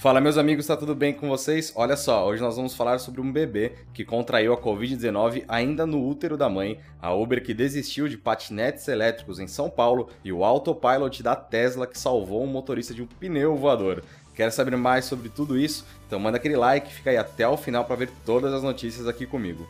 Fala meus amigos, tá tudo bem com vocês? Olha só, hoje nós vamos falar sobre um bebê que contraiu a Covid-19 ainda no útero da mãe, a Uber que desistiu de patinetes elétricos em São Paulo e o autopilot da Tesla que salvou um motorista de um pneu voador. Quer saber mais sobre tudo isso? Então manda aquele like fica aí até o final para ver todas as notícias aqui comigo.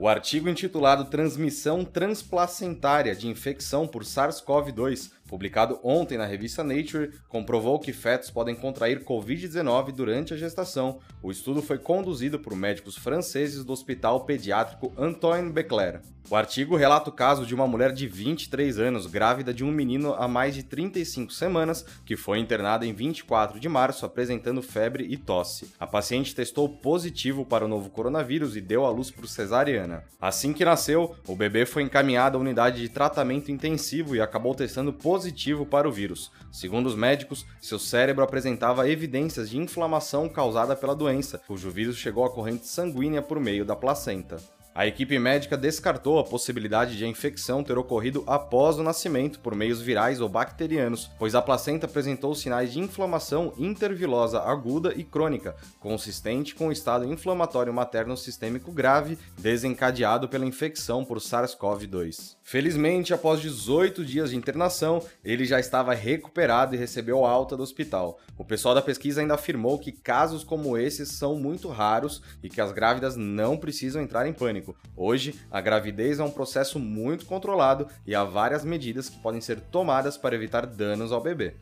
O artigo intitulado Transmissão Transplacentária de Infecção por SARS-CoV-2 publicado ontem na revista Nature, comprovou que fetos podem contrair Covid-19 durante a gestação. O estudo foi conduzido por médicos franceses do Hospital Pediátrico Antoine Becler. O artigo relata o caso de uma mulher de 23 anos, grávida de um menino há mais de 35 semanas, que foi internada em 24 de março apresentando febre e tosse. A paciente testou positivo para o novo coronavírus e deu à luz por cesariana. Assim que nasceu, o bebê foi encaminhado à unidade de tratamento intensivo e acabou testando positivo positivo para o vírus. Segundo os médicos, seu cérebro apresentava evidências de inflamação causada pela doença, cujo vírus chegou à corrente sanguínea por meio da placenta. A equipe médica descartou a possibilidade de a infecção ter ocorrido após o nascimento por meios virais ou bacterianos, pois a placenta apresentou sinais de inflamação intervilosa aguda e crônica, consistente com o estado inflamatório materno sistêmico grave desencadeado pela infecção por SARS-CoV-2. Felizmente, após 18 dias de internação, ele já estava recuperado e recebeu alta do hospital. O pessoal da pesquisa ainda afirmou que casos como esses são muito raros e que as grávidas não precisam entrar em pânico. Hoje, a gravidez é um processo muito controlado e há várias medidas que podem ser tomadas para evitar danos ao bebê.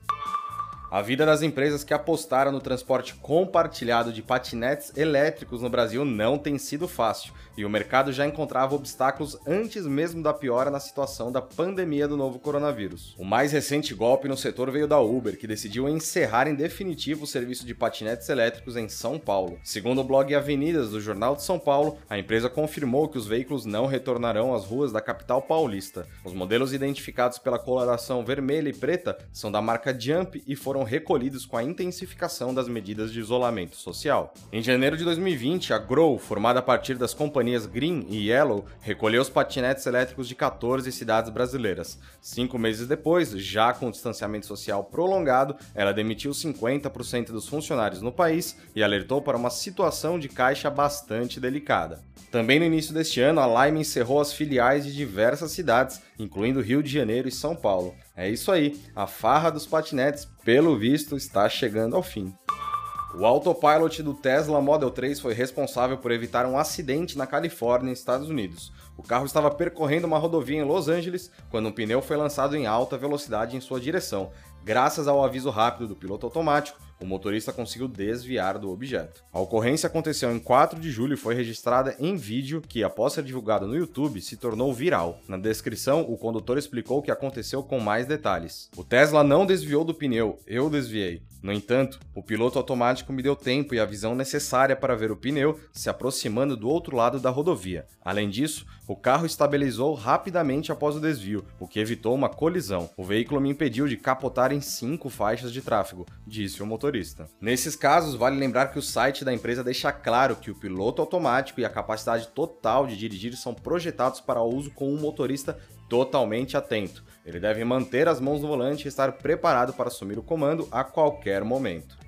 A vida das empresas que apostaram no transporte compartilhado de patinetes elétricos no Brasil não tem sido fácil, e o mercado já encontrava obstáculos antes mesmo da piora na situação da pandemia do novo coronavírus. O mais recente golpe no setor veio da Uber, que decidiu encerrar em definitivo o serviço de patinetes elétricos em São Paulo. Segundo o blog Avenidas do Jornal de São Paulo, a empresa confirmou que os veículos não retornarão às ruas da capital paulista. Os modelos identificados pela coloração vermelha e preta são da marca Jump e foram foram recolhidos com a intensificação das medidas de isolamento social. Em janeiro de 2020, a Grow, formada a partir das companhias Green e Yellow, recolheu os patinetes elétricos de 14 cidades brasileiras. Cinco meses depois, já com o distanciamento social prolongado, ela demitiu 50% dos funcionários no país e alertou para uma situação de caixa bastante delicada. Também no início deste ano, a Lime encerrou as filiais de diversas cidades, incluindo Rio de Janeiro e São Paulo. É isso aí, a farra dos patinetes, pelo visto, está chegando ao fim. O autopilot do Tesla Model 3 foi responsável por evitar um acidente na Califórnia, Estados Unidos. O carro estava percorrendo uma rodovia em Los Angeles quando um pneu foi lançado em alta velocidade em sua direção. Graças ao aviso rápido do piloto automático, o motorista conseguiu desviar do objeto. A ocorrência aconteceu em 4 de julho e foi registrada em vídeo que, após ser divulgado no YouTube, se tornou viral. Na descrição, o condutor explicou o que aconteceu com mais detalhes. O Tesla não desviou do pneu, eu desviei. No entanto, o piloto automático me deu tempo e a visão necessária para ver o pneu se aproximando do outro lado da rodovia. Além disso, o carro estabilizou rapidamente após o desvio, o que evitou uma colisão. O veículo me impediu de capotar em cinco faixas de tráfego, disse o motorista motorista. Nesses casos, vale lembrar que o site da empresa deixa claro que o piloto automático e a capacidade total de dirigir são projetados para uso com um motorista totalmente atento. Ele deve manter as mãos no volante e estar preparado para assumir o comando a qualquer momento.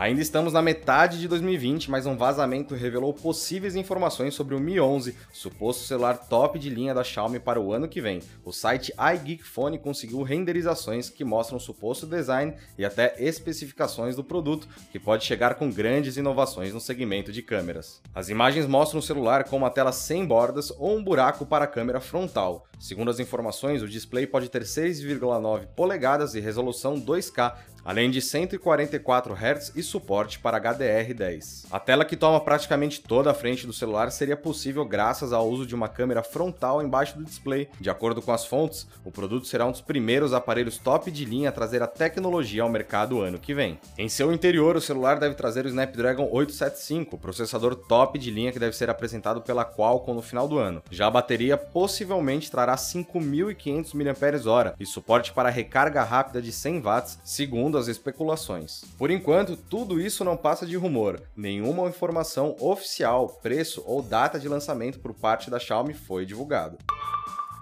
Ainda estamos na metade de 2020, mas um vazamento revelou possíveis informações sobre o Mi 11, suposto celular top de linha da Xiaomi para o ano que vem. O site iGeekPhone conseguiu renderizações que mostram o suposto design e até especificações do produto, que pode chegar com grandes inovações no segmento de câmeras. As imagens mostram o celular com uma tela sem bordas ou um buraco para a câmera frontal. Segundo as informações, o display pode ter 6,9 polegadas e resolução 2K, além de 144 Hz e suporte para HDR10. A tela que toma praticamente toda a frente do celular seria possível graças ao uso de uma câmera frontal embaixo do display. De acordo com as fontes, o produto será um dos primeiros aparelhos top de linha a trazer a tecnologia ao mercado ano que vem. Em seu interior, o celular deve trazer o Snapdragon 875, processador top de linha que deve ser apresentado pela Qualcomm no final do ano. Já a bateria possivelmente trará 5.500 mAh e suporte para recarga rápida de 100 watts, segundo as especulações. Por enquanto, tudo isso não passa de rumor. Nenhuma informação oficial, preço ou data de lançamento por parte da Xiaomi foi divulgado.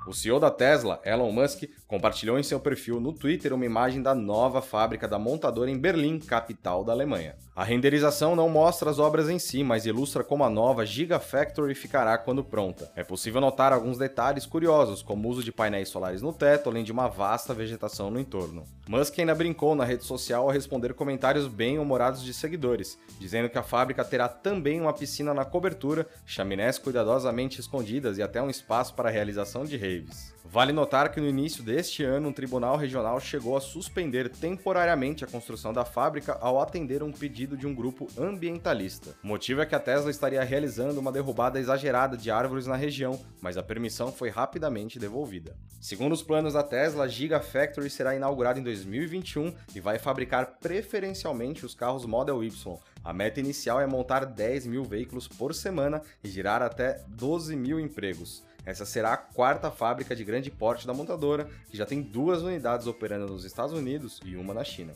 O CEO da Tesla, Elon Musk, compartilhou em seu perfil no Twitter uma imagem da nova fábrica da montadora em Berlim, capital da Alemanha. A renderização não mostra as obras em si, mas ilustra como a nova Gigafactory ficará quando pronta. É possível notar alguns detalhes curiosos, como o uso de painéis solares no teto, além de uma vasta vegetação no entorno. Musk ainda brincou na rede social ao responder comentários bem humorados de seguidores, dizendo que a fábrica terá também uma piscina na cobertura, chaminés cuidadosamente escondidas e até um espaço para a realização de raves. Vale notar que no início deste ano, um tribunal regional chegou a suspender temporariamente a construção da fábrica ao atender um pedido de um grupo ambientalista. O motivo é que a Tesla estaria realizando uma derrubada exagerada de árvores na região, mas a permissão foi rapidamente devolvida. Segundo os planos da Tesla, a Gigafactory será inaugurada em 2021 e vai fabricar preferencialmente os carros Model Y. A meta inicial é montar 10 mil veículos por semana e gerar até 12 mil empregos. Essa será a quarta fábrica de grande porte da montadora, que já tem duas unidades operando nos Estados Unidos e uma na China.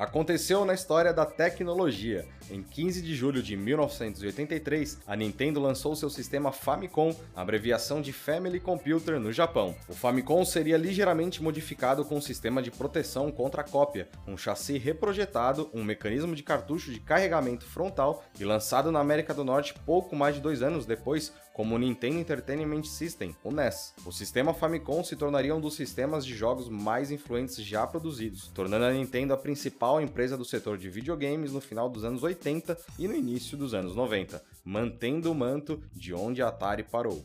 Aconteceu na história da tecnologia. Em 15 de julho de 1983, a Nintendo lançou seu sistema Famicom, abreviação de Family Computer, no Japão. O Famicom seria ligeiramente modificado com um sistema de proteção contra cópia, um chassi reprojetado, um mecanismo de cartucho de carregamento frontal e lançado na América do Norte pouco mais de dois anos depois como o Nintendo Entertainment System, o NES. O sistema Famicom se tornaria um dos sistemas de jogos mais influentes já produzidos, tornando a Nintendo a principal empresa do setor de videogames no final dos anos 80 e no início dos anos 90, mantendo o manto de onde a Atari parou.